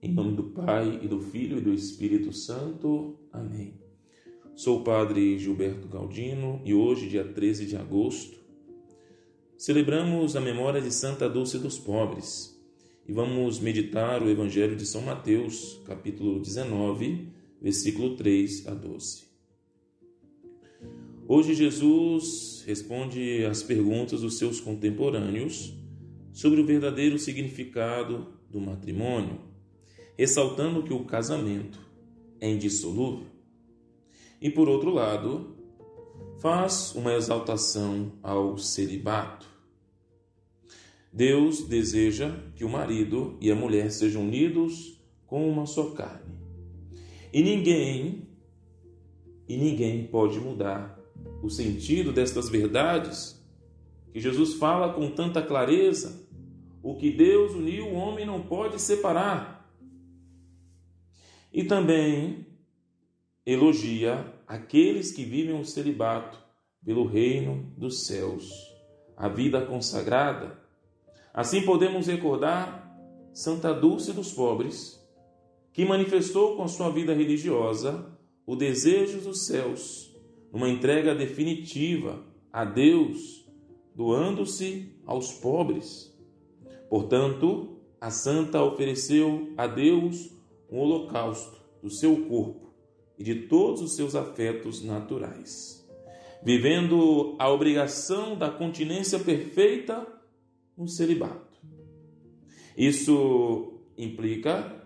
Em nome do Pai, e do Filho e do Espírito Santo. Amém. Sou o Padre Gilberto Galdino e hoje, dia 13 de agosto, celebramos a memória de Santa Dulce dos Pobres e vamos meditar o Evangelho de São Mateus, capítulo 19, versículo 3 a 12. Hoje Jesus responde às perguntas dos seus contemporâneos sobre o verdadeiro significado do matrimônio ressaltando que o casamento é indissolúvel. E por outro lado, faz uma exaltação ao celibato. Deus deseja que o marido e a mulher sejam unidos com uma só carne. E ninguém e ninguém pode mudar o sentido destas verdades que Jesus fala com tanta clareza. O que Deus uniu, o homem não pode separar. E também elogia aqueles que vivem o celibato pelo reino dos céus, a vida consagrada. Assim podemos recordar Santa Dulce dos Pobres, que manifestou com sua vida religiosa o desejo dos céus, numa entrega definitiva a Deus, doando-se aos pobres. Portanto, a santa ofereceu a Deus um holocausto do seu corpo e de todos os seus afetos naturais, vivendo a obrigação da continência perfeita no celibato. Isso implica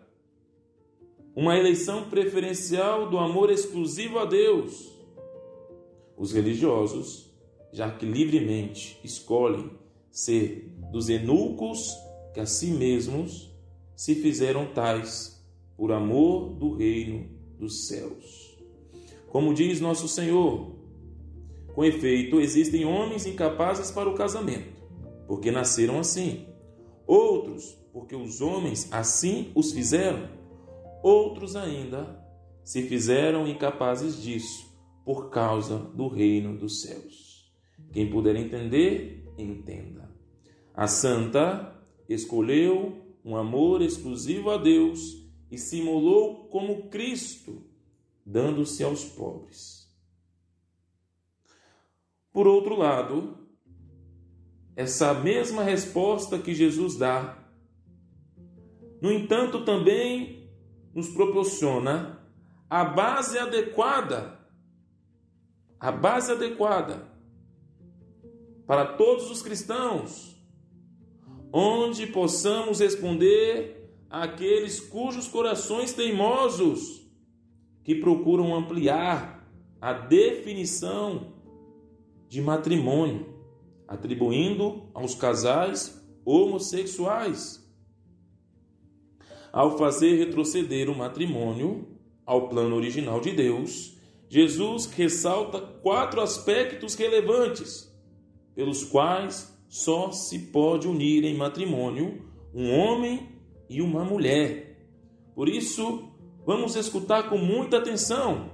uma eleição preferencial do amor exclusivo a Deus. Os religiosos, já que livremente escolhem ser dos eunucos que a si mesmos se fizeram tais por amor do reino dos céus. Como diz nosso Senhor, com efeito, existem homens incapazes para o casamento, porque nasceram assim. Outros, porque os homens assim os fizeram. Outros ainda se fizeram incapazes disso, por causa do reino dos céus. Quem puder entender, entenda. A santa escolheu um amor exclusivo a Deus e simulou como Cristo, dando-se aos pobres. Por outro lado, essa mesma resposta que Jesus dá, no entanto, também nos proporciona a base adequada, a base adequada para todos os cristãos, onde possamos responder àqueles cujos corações teimosos que procuram ampliar a definição de matrimônio, atribuindo aos casais homossexuais. Ao fazer retroceder o matrimônio ao plano original de Deus, Jesus ressalta quatro aspectos relevantes pelos quais só se pode unir em matrimônio um homem e uma mulher. Por isso, vamos escutar com muita atenção.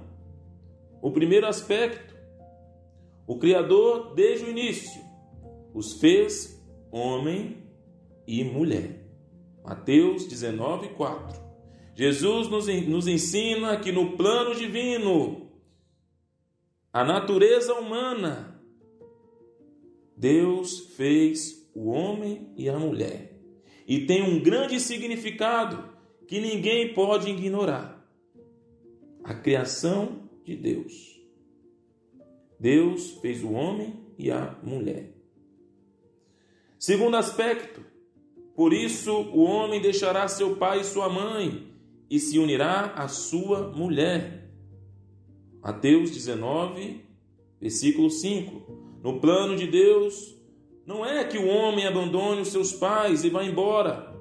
O primeiro aspecto: o Criador, desde o início, os fez homem e mulher. Mateus 19, 4. Jesus nos, nos ensina que no plano divino, a natureza humana, Deus fez o homem e a mulher e tem um grande significado que ninguém pode ignorar: a criação de Deus. Deus fez o homem e a mulher. Segundo aspecto, por isso o homem deixará seu pai e sua mãe e se unirá à sua mulher. Mateus 19, versículo 5. No plano de Deus, não é que o homem abandone os seus pais e vá embora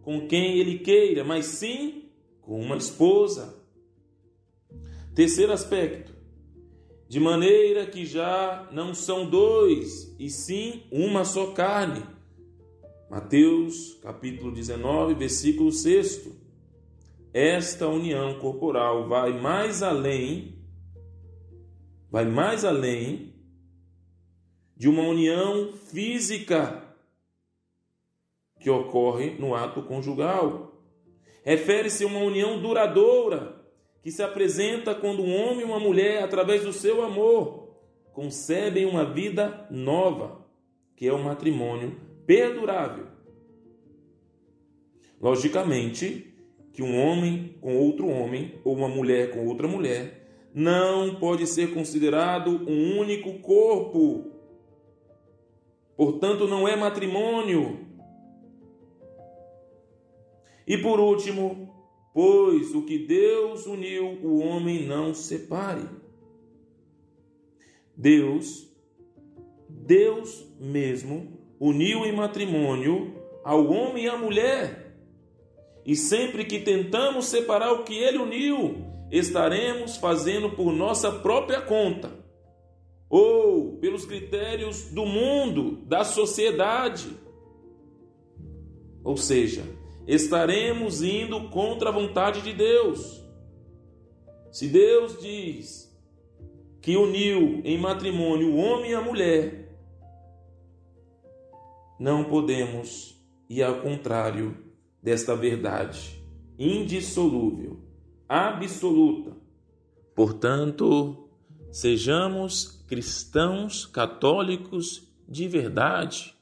com quem ele queira, mas sim com uma esposa. Terceiro aspecto, de maneira que já não são dois, e sim uma só carne. Mateus capítulo 19, versículo 6. Esta união corporal vai mais além, vai mais além de uma união física que ocorre no ato conjugal. Refere-se a uma união duradoura que se apresenta quando um homem e uma mulher, através do seu amor, concebem uma vida nova, que é o matrimônio perdurável. Logicamente, que um homem com outro homem ou uma mulher com outra mulher não pode ser considerado um único corpo. Portanto, não é matrimônio. E por último, pois o que Deus uniu, o homem não separe. Deus, Deus mesmo, uniu em matrimônio ao homem e à mulher. E sempre que tentamos separar o que ele uniu, estaremos fazendo por nossa própria conta ou pelos critérios do mundo, da sociedade. Ou seja, estaremos indo contra a vontade de Deus. Se Deus diz que uniu em matrimônio o homem e a mulher, não podemos ir ao contrário desta verdade indissolúvel, absoluta. Portanto, sejamos cristãos católicos de verdade,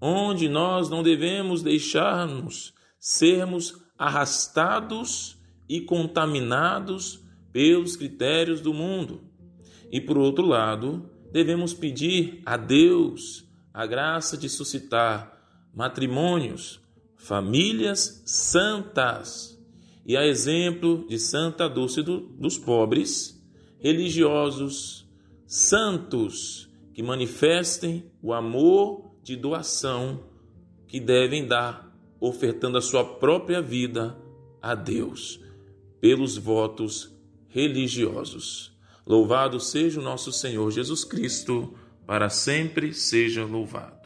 onde nós não devemos deixar-nos sermos arrastados e contaminados pelos critérios do mundo. E por outro lado, devemos pedir a Deus a graça de suscitar matrimônios famílias santas. E a exemplo de Santa Dulce do, dos pobres, religiosos, santos, que manifestem o amor de doação que devem dar, ofertando a sua própria vida a Deus, pelos votos religiosos. Louvado seja o nosso Senhor Jesus Cristo, para sempre seja louvado.